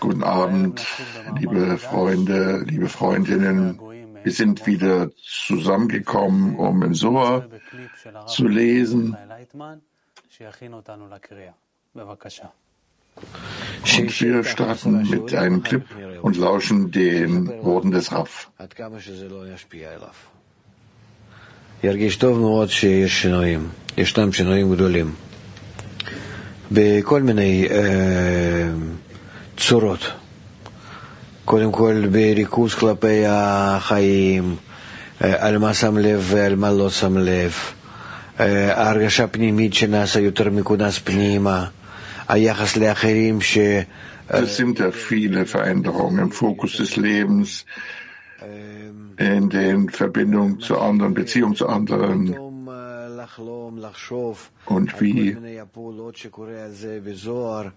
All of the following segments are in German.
Guten Abend, liebe Freunde, liebe Freundinnen. Wir sind wieder zusammengekommen, um im Soa zu lesen. Und wir starten mit einem Clip und lauschen den Worten des Raff. ירגיש טוב מאוד שיש שינויים, ישנם שינויים גדולים. בכל מיני אה, צורות. קודם כל בריכוז כלפי החיים, אה, על מה שם לב ועל מה לא שם לב, אה, ההרגשה פנימית שנעשה יותר מכונס פנימה, היחס לאחרים ש... Es sind ja viele Veränderungen im Fokus des Lebens, in den Verbindungen zu anderen, Beziehungen zu anderen und wie,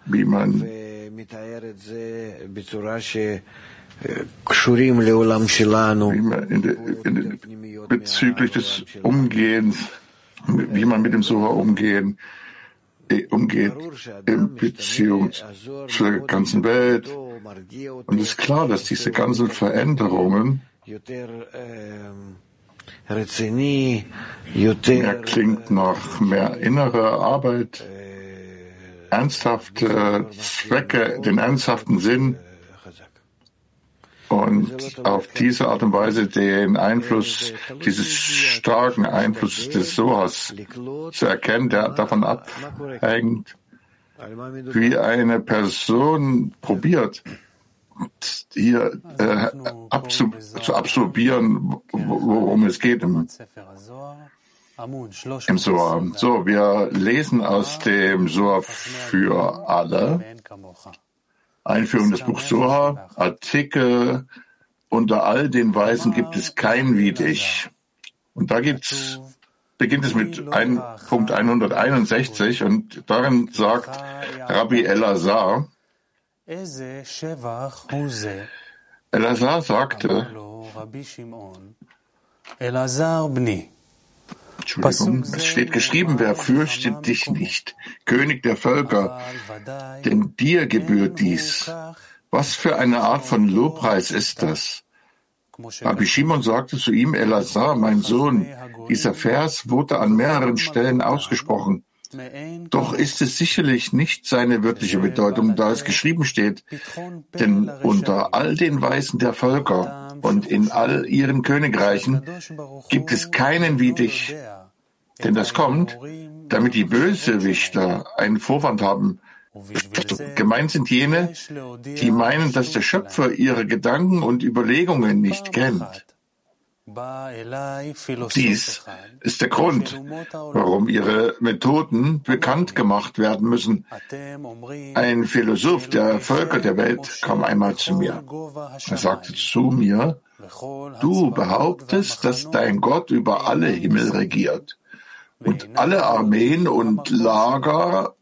wie man wie man in de, in de, bezüglich des Umgehens, wie man mit dem Soha umgehen, umgeht in Beziehung zur ganzen Welt. Und es ist klar, dass diese ganzen Veränderungen mehr klingt nach mehr innerer Arbeit, ernsthafte Zwecke, den ernsthaften Sinn und auf diese Art und Weise den Einfluss, dieses starken Einfluss des Sohas zu erkennen, der davon abhängt, wie eine Person probiert, hier äh, abzu, zu absorbieren, worum es geht im, im Soar. So, wir lesen aus dem Soar für alle. Einführung des Buchs Soha, Artikel, unter all den Weisen gibt es kein wie dich. Und da gibt's, beginnt es mit ein, Punkt 161 und darin sagt Rabbi Elazar, Elazar sagte, Entschuldigung, es steht geschrieben, wer fürchtet dich nicht, König der Völker, denn dir gebührt dies. Was für eine Art von Lobpreis ist das? Rabbi Shimon sagte zu ihm, Elazar, mein Sohn, dieser Vers wurde an mehreren Stellen ausgesprochen. Doch ist es sicherlich nicht seine wirkliche Bedeutung, da es geschrieben steht, denn unter all den Weisen der Völker und in all ihren Königreichen gibt es keinen wie dich. Denn das kommt, damit die Bösewichter einen Vorwand haben. Gemeint sind jene, die meinen, dass der Schöpfer ihre Gedanken und Überlegungen nicht kennt. Dies ist der Grund, warum ihre Methoden bekannt gemacht werden müssen. Ein Philosoph der Völker der Welt kam einmal zu mir. Er sagte zu mir, du behauptest, dass dein Gott über alle Himmel regiert. Und alle Armeen und Lager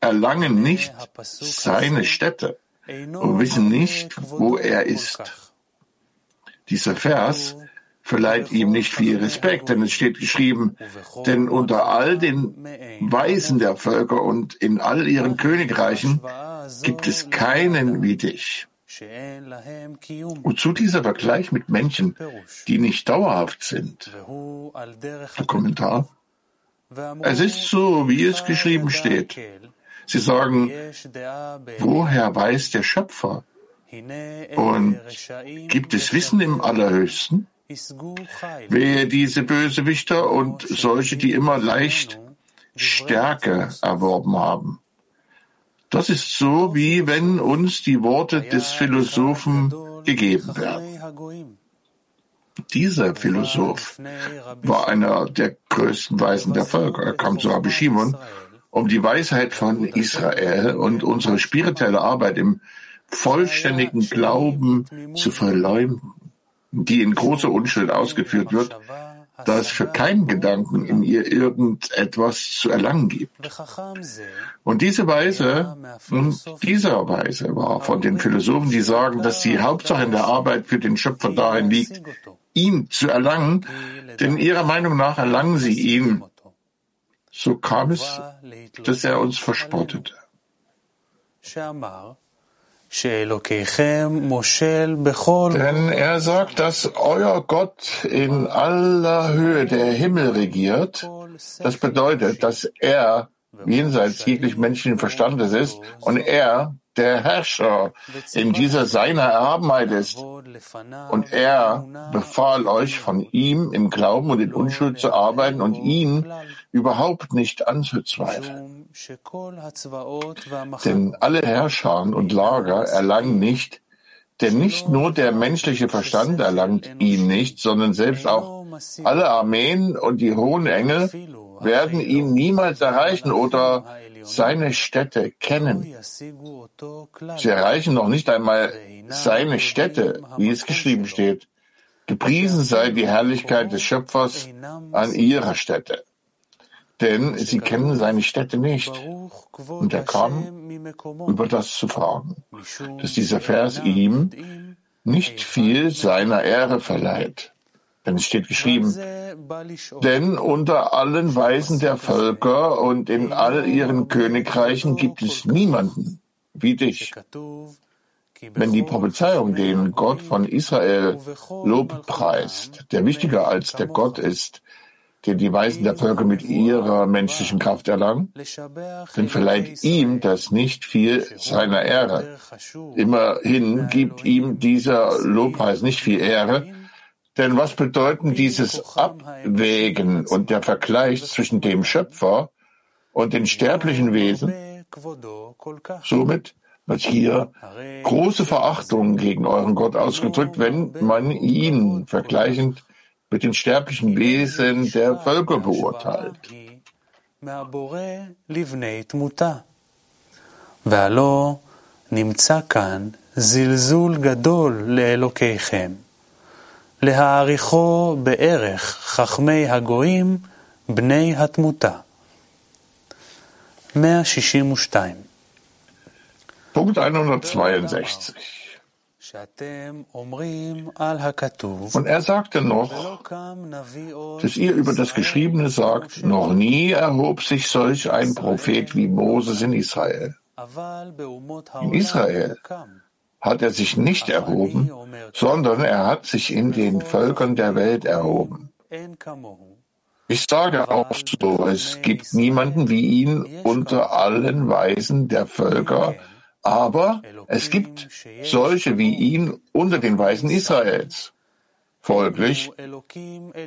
erlangen nicht seine Städte und wissen nicht, wo er ist. Dieser Vers verleiht ihm nicht viel Respekt, denn es steht geschrieben, denn unter all den Weisen der Völker und in all ihren Königreichen gibt es keinen wie dich. Und zu dieser Vergleich mit Menschen, die nicht dauerhaft sind. Der Kommentar. Es ist so, wie es geschrieben steht. Sie sagen, woher weiß der Schöpfer? Und gibt es Wissen im Allerhöchsten? Wehe diese Bösewichter und solche, die immer leicht Stärke erworben haben. Das ist so, wie wenn uns die Worte des Philosophen gegeben werden. Dieser Philosoph war einer der größten Weisen der Völker. Er kam zu Rabbi Shimon, um die Weisheit von Israel und unsere spirituelle Arbeit im vollständigen Glauben zu verleumden die in großer Unschuld ausgeführt wird, da es für keinen Gedanken in ihr irgendetwas zu erlangen gibt. Und diese Weise, dieser Weise war von den Philosophen, die sagen, dass die Hauptsache in der Arbeit für den Schöpfer darin liegt, ihn zu erlangen, denn ihrer Meinung nach erlangen sie ihn, So kam es, dass er uns verspottete. Denn er sagt, dass euer Gott in aller Höhe der Himmel regiert. Das bedeutet, dass er jenseits jeglichen menschlichen Verstandes ist und er der Herrscher in dieser seiner Erhabenheit ist. Und er befahl euch, von ihm im Glauben und in Unschuld zu arbeiten und ihn überhaupt nicht anzuzweifeln. Denn alle Herrscher und Lager erlangen nicht, denn nicht nur der menschliche Verstand erlangt ihn nicht, sondern selbst auch alle Armeen und die hohen Engel werden ihn niemals erreichen oder seine Städte kennen. Sie erreichen noch nicht einmal seine Städte, wie es geschrieben steht. Gepriesen sei die Herrlichkeit des Schöpfers an ihrer Stätte. Denn sie kennen seine Städte nicht. Und er kam, über das zu fragen, dass dieser Vers ihm nicht viel seiner Ehre verleiht. Denn es steht geschrieben, denn unter allen Weisen der Völker und in all ihren Königreichen gibt es niemanden wie dich. Wenn die Prophezeiung, den Gott von Israel Lob preist, der wichtiger als der Gott ist, den die Weisen der Völker mit ihrer menschlichen Kraft erlangen, dann verleiht ihm das nicht viel seiner Ehre. Immerhin gibt ihm dieser Lobpreis nicht viel Ehre, denn was bedeuten dieses Abwägen und der Vergleich zwischen dem Schöpfer und den sterblichen Wesen? Somit wird hier große Verachtung gegen euren Gott ausgedrückt, wenn man ihn vergleichend mit den sterblichen Wesen der Völker beurteilt. והלא נמצא כאן זלזול גדול לאלוקיכם. להעריכו בערך חכמי הגויים בני התמותה. 162 Punkt 162 Und er sagte noch, dass ihr über das Geschriebene sagt, noch nie erhob sich solch ein Prophet wie Moses in Israel. In Israel hat er sich nicht erhoben, sondern er hat sich in den Völkern der Welt erhoben. Ich sage auch so, es gibt niemanden wie ihn unter allen Weisen der Völker, aber es gibt solche wie ihn unter den Weisen Israels. Folglich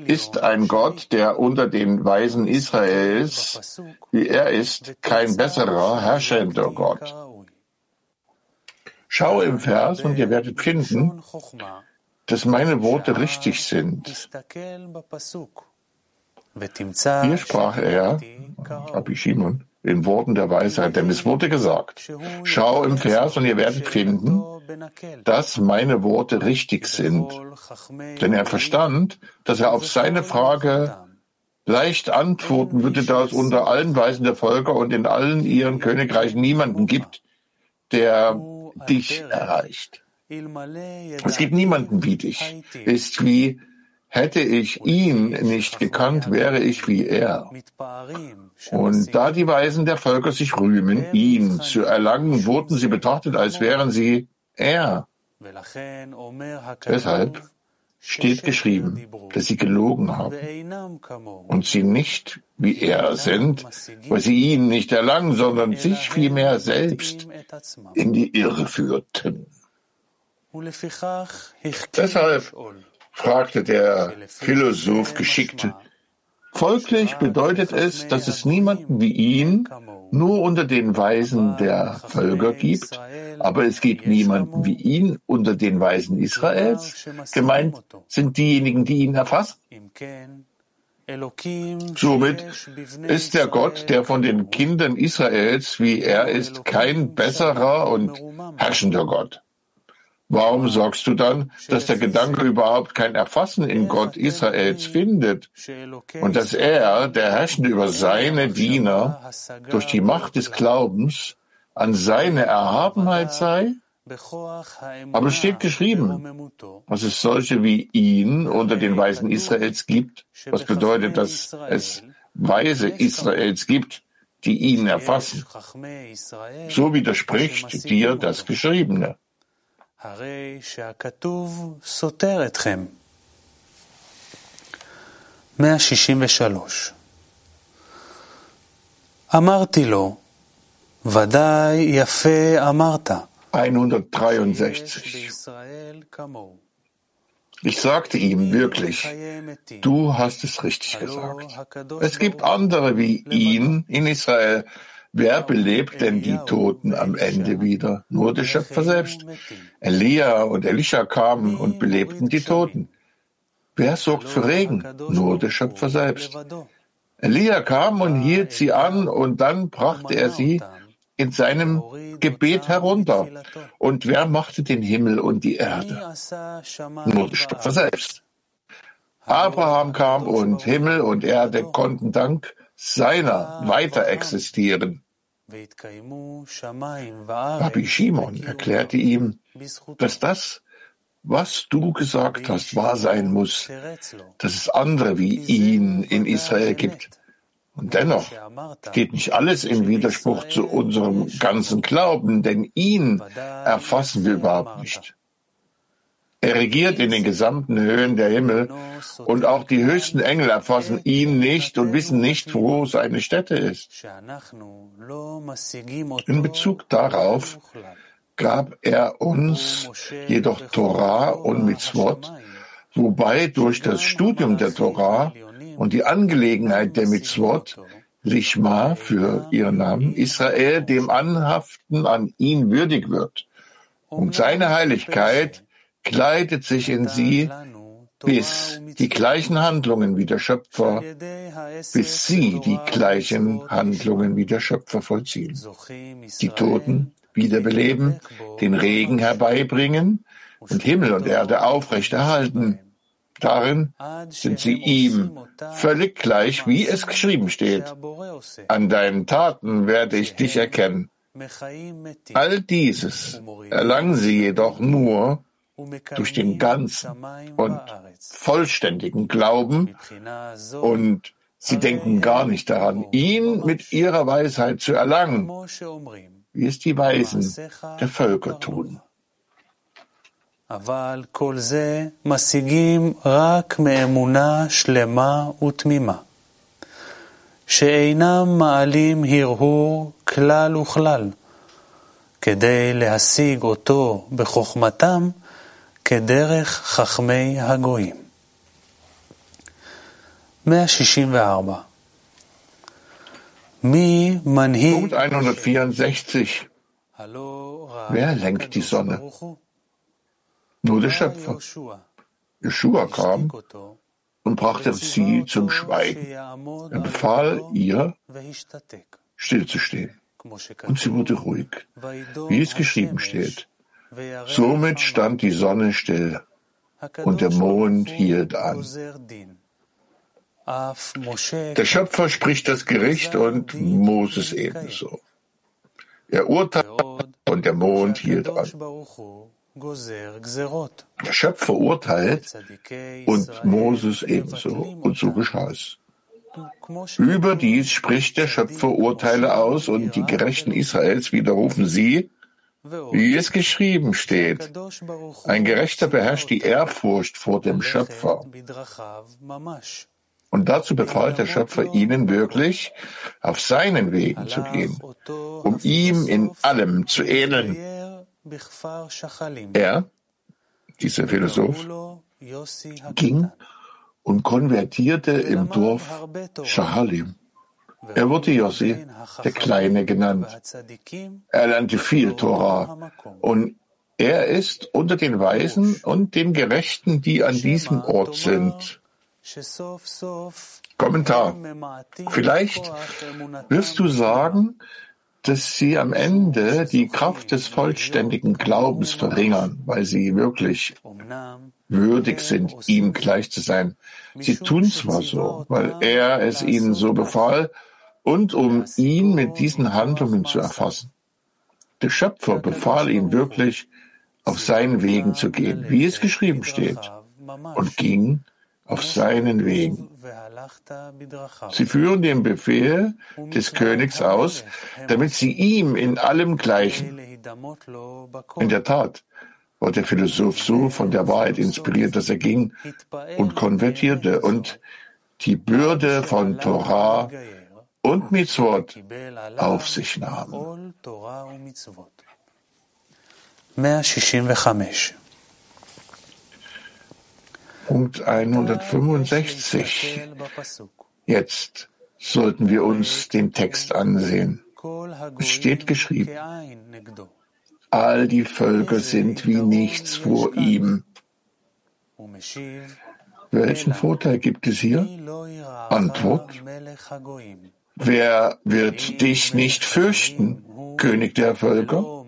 ist ein Gott, der unter den Weisen Israels, wie er ist, kein besserer, herrschender Gott. Schau im Vers und ihr werdet finden, dass meine Worte richtig sind. Hier sprach er, Rabbi Shimon, in Worten der Weisheit, denn es wurde gesagt, schau im Vers und ihr werdet finden, dass meine Worte richtig sind. Denn er verstand, dass er auf seine Frage leicht antworten würde, da es unter allen Weisen der Völker und in allen ihren Königreichen niemanden gibt, der dich erreicht. Es gibt niemanden wie dich. Ist wie, hätte ich ihn nicht gekannt, wäre ich wie er. Und da die Weisen der Völker sich rühmen, ihn zu erlangen, wurden sie betrachtet, als wären sie er. Deshalb steht geschrieben, dass sie gelogen haben und sie nicht wie er sind, weil sie ihn nicht erlangen, sondern sich vielmehr selbst in die Irre führten. Deshalb fragte der Philosoph geschickt, folglich bedeutet es, dass es niemanden wie ihn nur unter den Weisen der Völker gibt, aber es gibt niemanden wie ihn unter den Weisen Israels. Gemeint sind diejenigen, die ihn erfassen. Somit ist der Gott, der von den Kindern Israels, wie er ist, kein besserer und herrschender Gott. Warum sagst du dann, dass der Gedanke überhaupt kein Erfassen in Gott Israels findet? Und dass er, der Herrschende über seine Diener, durch die Macht des Glaubens an seine Erhabenheit sei? Aber es steht geschrieben, dass es solche wie ihn unter den Weisen Israels gibt, was bedeutet, dass es Weise Israels gibt, die ihn erfassen. So widerspricht dir das Geschriebene. אמרתי לו, ודאי יפה אמרת. 163. Ich sagte ihm wirklich, du hast es richtig gesagt. Es gibt andere wie ihn in Israel. Wer belebt denn die Toten am Ende wieder? Nur der Schöpfer selbst. Elia und Elisha kamen und belebten die Toten. Wer sorgt für Regen? Nur der Schöpfer selbst. Elia kam und hielt sie an und dann brachte er sie in seinem Gebet herunter. Und wer machte den Himmel und die Erde? Nur der Schöpfer selbst. Abraham kam und Himmel und Erde konnten dank seiner weiter existieren. Rabbi Shimon erklärte ihm, dass das, was du gesagt hast, wahr sein muss, dass es andere wie ihn in Israel gibt. Und dennoch steht nicht alles im Widerspruch zu unserem ganzen Glauben, denn ihn erfassen wir überhaupt nicht. Er regiert in den gesamten Höhen der Himmel und auch die höchsten Engel erfassen ihn nicht und wissen nicht, wo seine Stätte ist. In Bezug darauf gab er uns jedoch Torah und Mitzvot, wobei durch das Studium der Torah und die Angelegenheit der Mitzvot, Lishma für ihren Namen, Israel dem Anhaften an ihn würdig wird. Und seine Heiligkeit kleidet sich in sie, bis die gleichen Handlungen wie der Schöpfer, bis sie die gleichen Handlungen wie der Schöpfer vollziehen. Die Toten wiederbeleben, den Regen herbeibringen und Himmel und Erde aufrechterhalten Darin sind sie ihm völlig gleich, wie es geschrieben steht. An deinen Taten werde ich dich erkennen. All dieses erlangen sie jedoch nur durch den ganzen und vollständigen Glauben und sie denken gar nicht daran, ihn mit ihrer Weisheit zu erlangen, wie es die Weisen der Völker tun. אבל כל זה משיגים רק מאמונה שלמה ותמימה, שאינם מעלים הרהור כלל וכלל, כדי להשיג אותו בחוכמתם כדרך חכמי הגויים. 164 מי מנהיג... 164. Wer lenkt die Sonne? nur der Schöpfer. Jeshua kam und brachte sie zum Schweigen. Er befahl ihr, stillzustehen. Und sie wurde ruhig, wie es geschrieben steht. Somit stand die Sonne still und der Mond hielt an. Der Schöpfer spricht das Gericht und Moses ebenso. Er urteilt und der Mond hielt an. Der Schöpfer urteilt und Moses ebenso, und so geschah es. Überdies spricht der Schöpfer Urteile aus und die Gerechten Israels widerrufen sie, wie es geschrieben steht. Ein Gerechter beherrscht die Ehrfurcht vor dem Schöpfer. Und dazu befahl der Schöpfer ihnen wirklich, auf seinen Wegen zu gehen, um ihm in allem zu ähneln. Er, dieser Philosoph, ging und konvertierte im Dorf Shahalim. Er wurde Yossi, der Kleine, genannt. Er lernte viel Torah und er ist unter den Weisen und den Gerechten, die an diesem Ort sind. Kommentar. Vielleicht wirst du sagen, dass sie am Ende die Kraft des vollständigen Glaubens verringern, weil sie wirklich würdig sind, ihm gleich zu sein. Sie tun zwar so, weil er es ihnen so befahl und um ihn mit diesen Handlungen zu erfassen. Der Schöpfer befahl ihm wirklich, auf seinen Wegen zu gehen, wie es geschrieben steht, und ging auf seinen Wegen. Sie führen den Befehl des Königs aus, damit sie ihm in allem gleichen. In der Tat war der Philosoph so von der Wahrheit inspiriert, dass er ging und konvertierte und die Bürde von Torah und Mitzvot auf sich nahm. 165 Punkt 165. Jetzt sollten wir uns den Text ansehen. Es steht geschrieben, all die Völker sind wie nichts vor ihm. Welchen Vorteil gibt es hier? Antwort. Wer wird dich nicht fürchten, König der Völker?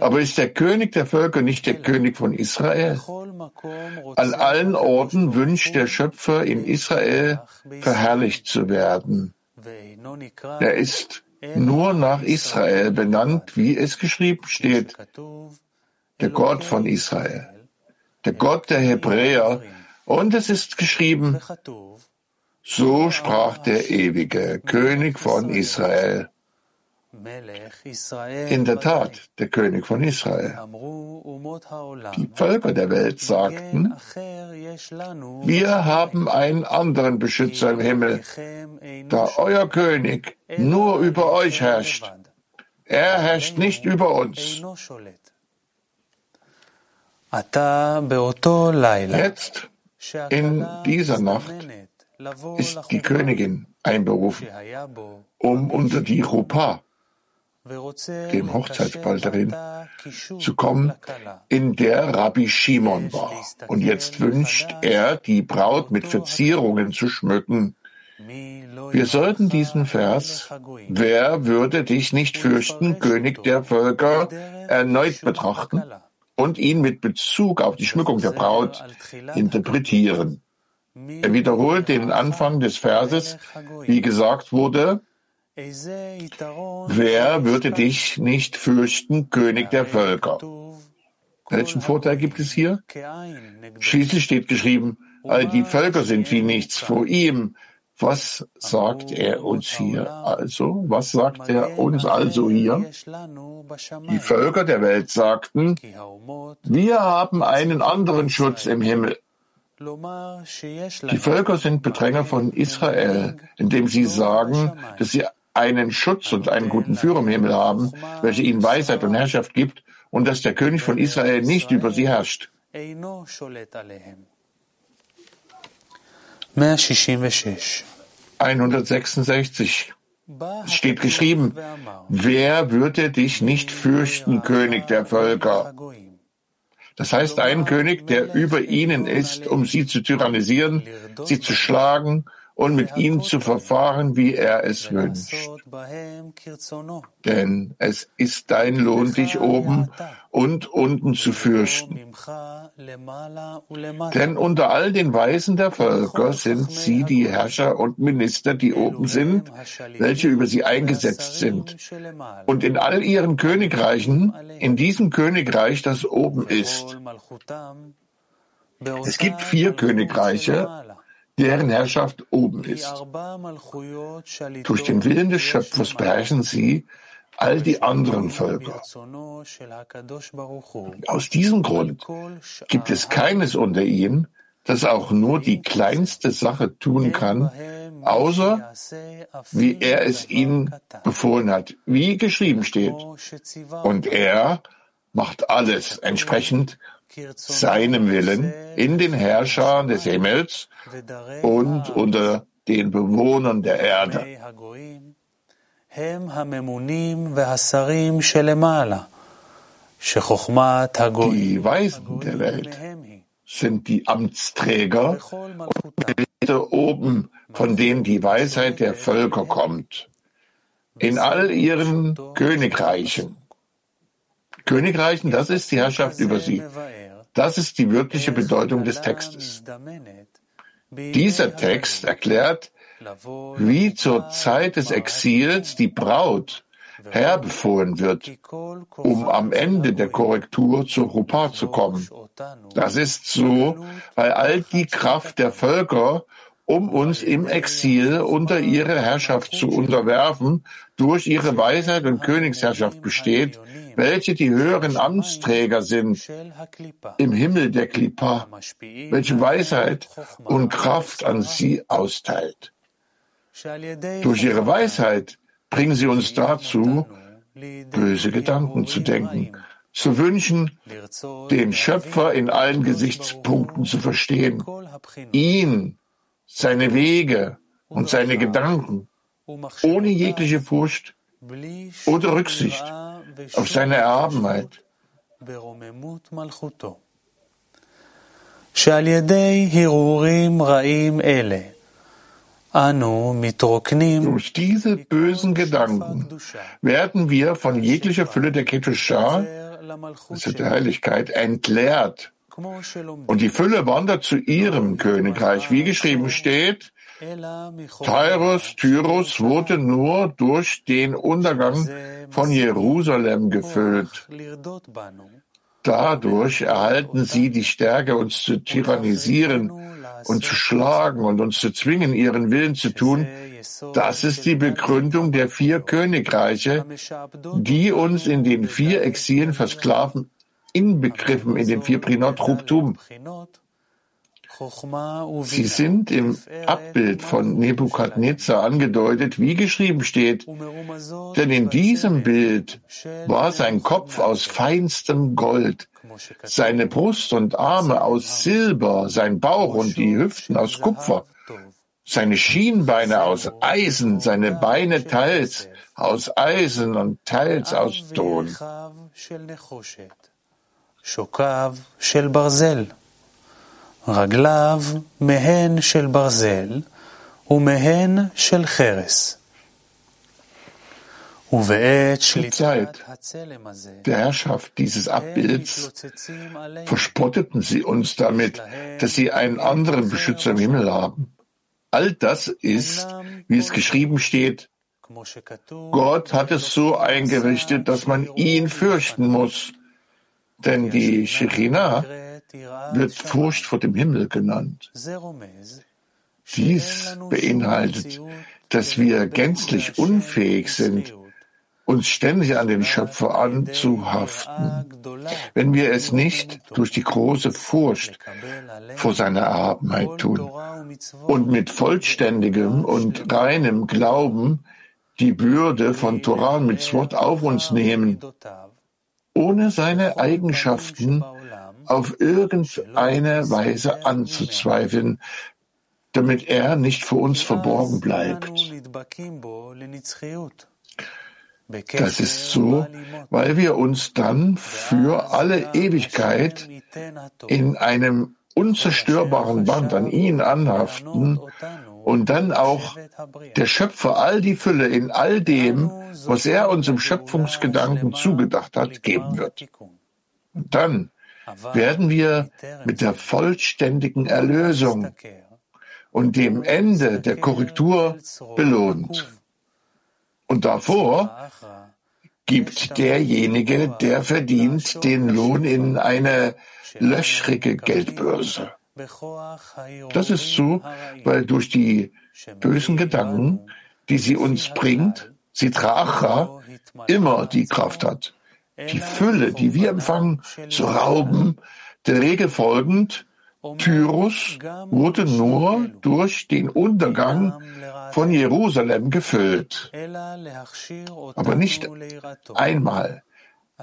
Aber ist der König der Völker nicht der König von Israel? An allen Orten wünscht der Schöpfer in Israel verherrlicht zu werden. Er ist nur nach Israel benannt, wie es geschrieben steht. Der Gott von Israel, der Gott der Hebräer. Und es ist geschrieben, so sprach der ewige König von Israel. In der Tat, der König von Israel. Die Völker der Welt sagten, wir haben einen anderen Beschützer im Himmel, da euer König nur über euch herrscht. Er herrscht nicht über uns. Jetzt, in dieser Nacht, ist die Königin einberufen, um unter die Rupa, dem Hochzeitsball darin, zu kommen, in der Rabbi Shimon war. Und jetzt wünscht er, die Braut mit Verzierungen zu schmücken. Wir sollten diesen Vers, wer würde dich nicht fürchten, König der Völker, erneut betrachten und ihn mit Bezug auf die Schmückung der Braut interpretieren. Er wiederholt den Anfang des Verses, wie gesagt wurde, Wer würde dich nicht fürchten, König der Völker? Welchen Vorteil gibt es hier? Schließlich steht geschrieben, all die Völker sind wie nichts vor ihm. Was sagt er uns hier also? Was sagt er uns also hier? Die Völker der Welt sagten, wir haben einen anderen Schutz im Himmel. Die Völker sind Bedränger von Israel, indem sie sagen, dass sie einen Schutz und einen guten Führer im Himmel haben, welcher ihnen Weisheit und Herrschaft gibt, und dass der König von Israel nicht über sie herrscht. 166. Es steht geschrieben, wer würde dich nicht fürchten, König der Völker? Das heißt, ein König, der über ihnen ist, um sie zu tyrannisieren, sie zu schlagen und mit ihm zu verfahren, wie er es wünscht. Denn es ist dein Lohn, dich oben und unten zu fürchten. Denn unter all den Weisen der Völker sind sie die Herrscher und Minister, die oben sind, welche über sie eingesetzt sind. Und in all ihren Königreichen, in diesem Königreich, das oben ist. Es gibt vier Königreiche, deren Herrschaft oben ist. Durch den Willen des Schöpfers beherrschen sie all die anderen Völker. Aus diesem Grund gibt es keines unter ihnen, das auch nur die kleinste Sache tun kann, außer wie er es ihnen befohlen hat, wie geschrieben steht. Und er macht alles entsprechend seinem Willen in den Herrschern des Himmels und unter den Bewohnern der Erde. Die Weisen der Welt sind die Amtsträger und oben, von denen die Weisheit der Völker kommt. In all ihren Königreichen. Königreichen, das ist die Herrschaft über sie. Das ist die wirkliche Bedeutung des Textes. Dieser Text erklärt, wie zur Zeit des Exils die Braut herbefohlen wird, um am Ende der Korrektur zur Rupa zu kommen. Das ist so, weil all die Kraft der Völker, um uns im Exil unter ihre Herrschaft zu unterwerfen, durch ihre Weisheit und Königsherrschaft besteht, welche die höheren Amtsträger sind im Himmel der Klippa, welche Weisheit und Kraft an sie austeilt. Durch ihre Weisheit bringen sie uns dazu, böse Gedanken zu denken, zu wünschen, den Schöpfer in allen Gesichtspunkten zu verstehen, ihn, seine Wege und seine Gedanken, ohne jegliche Furcht oder Rücksicht auf seine Erhabenheit. שעל ידי הרהורים רעים אלה durch diese bösen Gedanken werden wir von jeglicher Fülle der Ketushah, also der Heiligkeit, entleert. Und die Fülle wandert zu ihrem Königreich. Wie geschrieben steht, Tyrus, Tyrus wurde nur durch den Untergang von Jerusalem gefüllt. Dadurch erhalten sie die Stärke, uns zu tyrannisieren und zu schlagen und uns zu zwingen, ihren Willen zu tun. Das ist die Begründung der vier Königreiche, die uns in den vier Exilen versklaven, inbegriffen in den vier Prinot Ruptum. Sie sind im Abbild von Nebukadnezar angedeutet, wie geschrieben steht, denn in diesem Bild war sein Kopf aus feinstem Gold, seine Brust und Arme aus Silber, sein Bauch und die Hüften aus Kupfer, seine Schienbeine aus Eisen, seine Beine teils aus Eisen und teils aus Ton. רגליו מהן של ברזל ומהן של חרס. Zur Zeit der Herrschaft dieses Abbilds verspotteten sie uns damit, dass sie einen anderen Beschützer im Himmel haben. All das ist, wie es geschrieben steht, Gott hat es so eingerichtet, dass man ihn fürchten muss. Denn die Shekhinah wird Furcht vor dem Himmel genannt. Dies beinhaltet, dass wir gänzlich unfähig sind, uns ständig an den Schöpfer anzuhaften, wenn wir es nicht durch die große Furcht vor seiner Erhabenheit tun und mit vollständigem und reinem Glauben die Bürde von Torah und Mitzvot auf uns nehmen, ohne seine Eigenschaften auf irgendeine Weise anzuzweifeln, damit er nicht vor uns verborgen bleibt. Das ist so, weil wir uns dann für alle Ewigkeit in einem unzerstörbaren Band an ihn anhaften und dann auch der Schöpfer all die Fülle in all dem, was er uns im Schöpfungsgedanken zugedacht hat, geben wird. Dann werden wir mit der vollständigen Erlösung und dem Ende der Korrektur belohnt. Und davor gibt derjenige, der verdient, den Lohn in eine löchrige Geldbörse. Das ist so, weil durch die bösen Gedanken, die sie uns bringt, Sitracha immer die Kraft hat, die Fülle, die wir empfangen, zu rauben, der Regel folgend, Tyrus wurde nur durch den Untergang von Jerusalem gefüllt. Aber nicht einmal.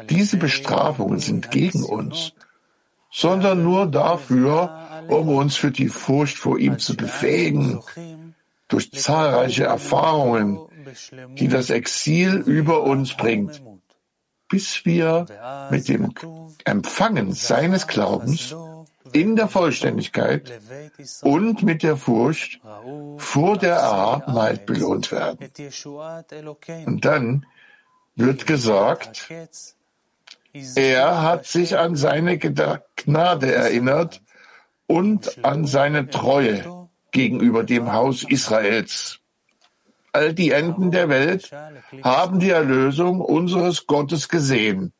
Diese Bestrafungen sind gegen uns, sondern nur dafür, um uns für die Furcht vor ihm zu befähigen, durch zahlreiche Erfahrungen, die das Exil über uns bringt bis wir mit dem Empfangen seines Glaubens in der Vollständigkeit und mit der Furcht vor der Erhabenheit belohnt werden. Und dann wird gesagt, er hat sich an seine Gnade erinnert und an seine Treue gegenüber dem Haus Israels. all die Enden der Welt haben die Erlösung unseres Gottes gesehen.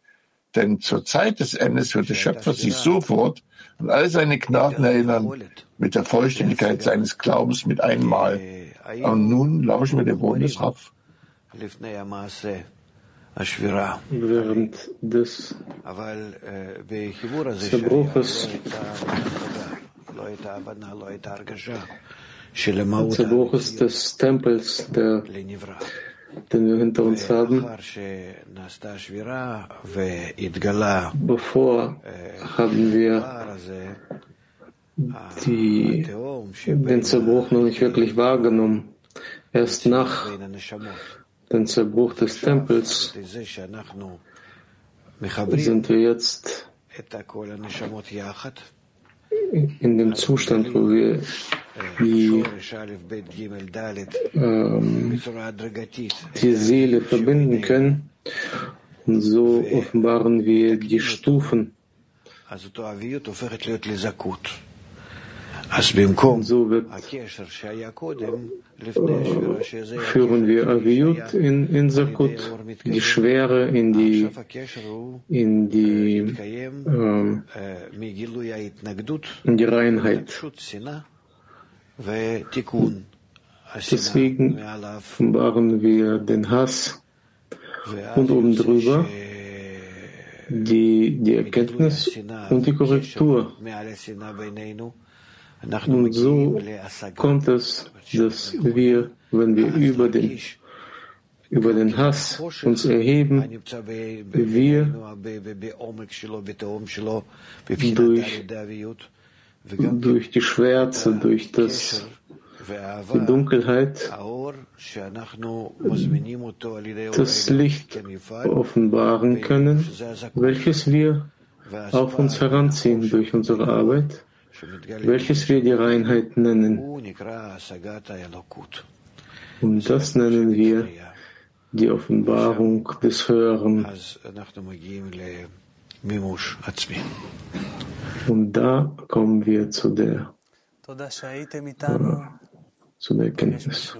Denn zur Zeit des Endes wird der Schöpfer sich sofort an all seine Gnaden erinnern, mit der Vollständigkeit seines Glaubens mit einmal. Und nun lauschen wir dem Wohn des Raff. Während des Zerbruches Zerbruches des Tempels, der, den wir hinter uns haben, bevor haben wir die, den Zerbruch noch nicht wirklich wahrgenommen. Erst nach dem Zerbruch des Tempels sind wir jetzt in dem Zustand, wo wir die, ähm, die Seele verbinden können. Und so offenbaren wir die Stufen. So wird, führen wir Aviut in, in Sakut, die Schwere in die, in die, ähm, in die Reinheit. Deswegen offenbaren wir den Hass und oben drüber die, die Erkenntnis und die Korrektur. Und so kommt es, dass wir, wenn wir über den, über den Hass uns erheben, wir durch, durch die Schwärze, durch das, die Dunkelheit, das Licht offenbaren können, welches wir auf uns heranziehen durch unsere Arbeit welches wir die Reinheit nennen. Und das nennen wir die Offenbarung des Höheren. Und da kommen wir zu der, zu der Erkenntnis.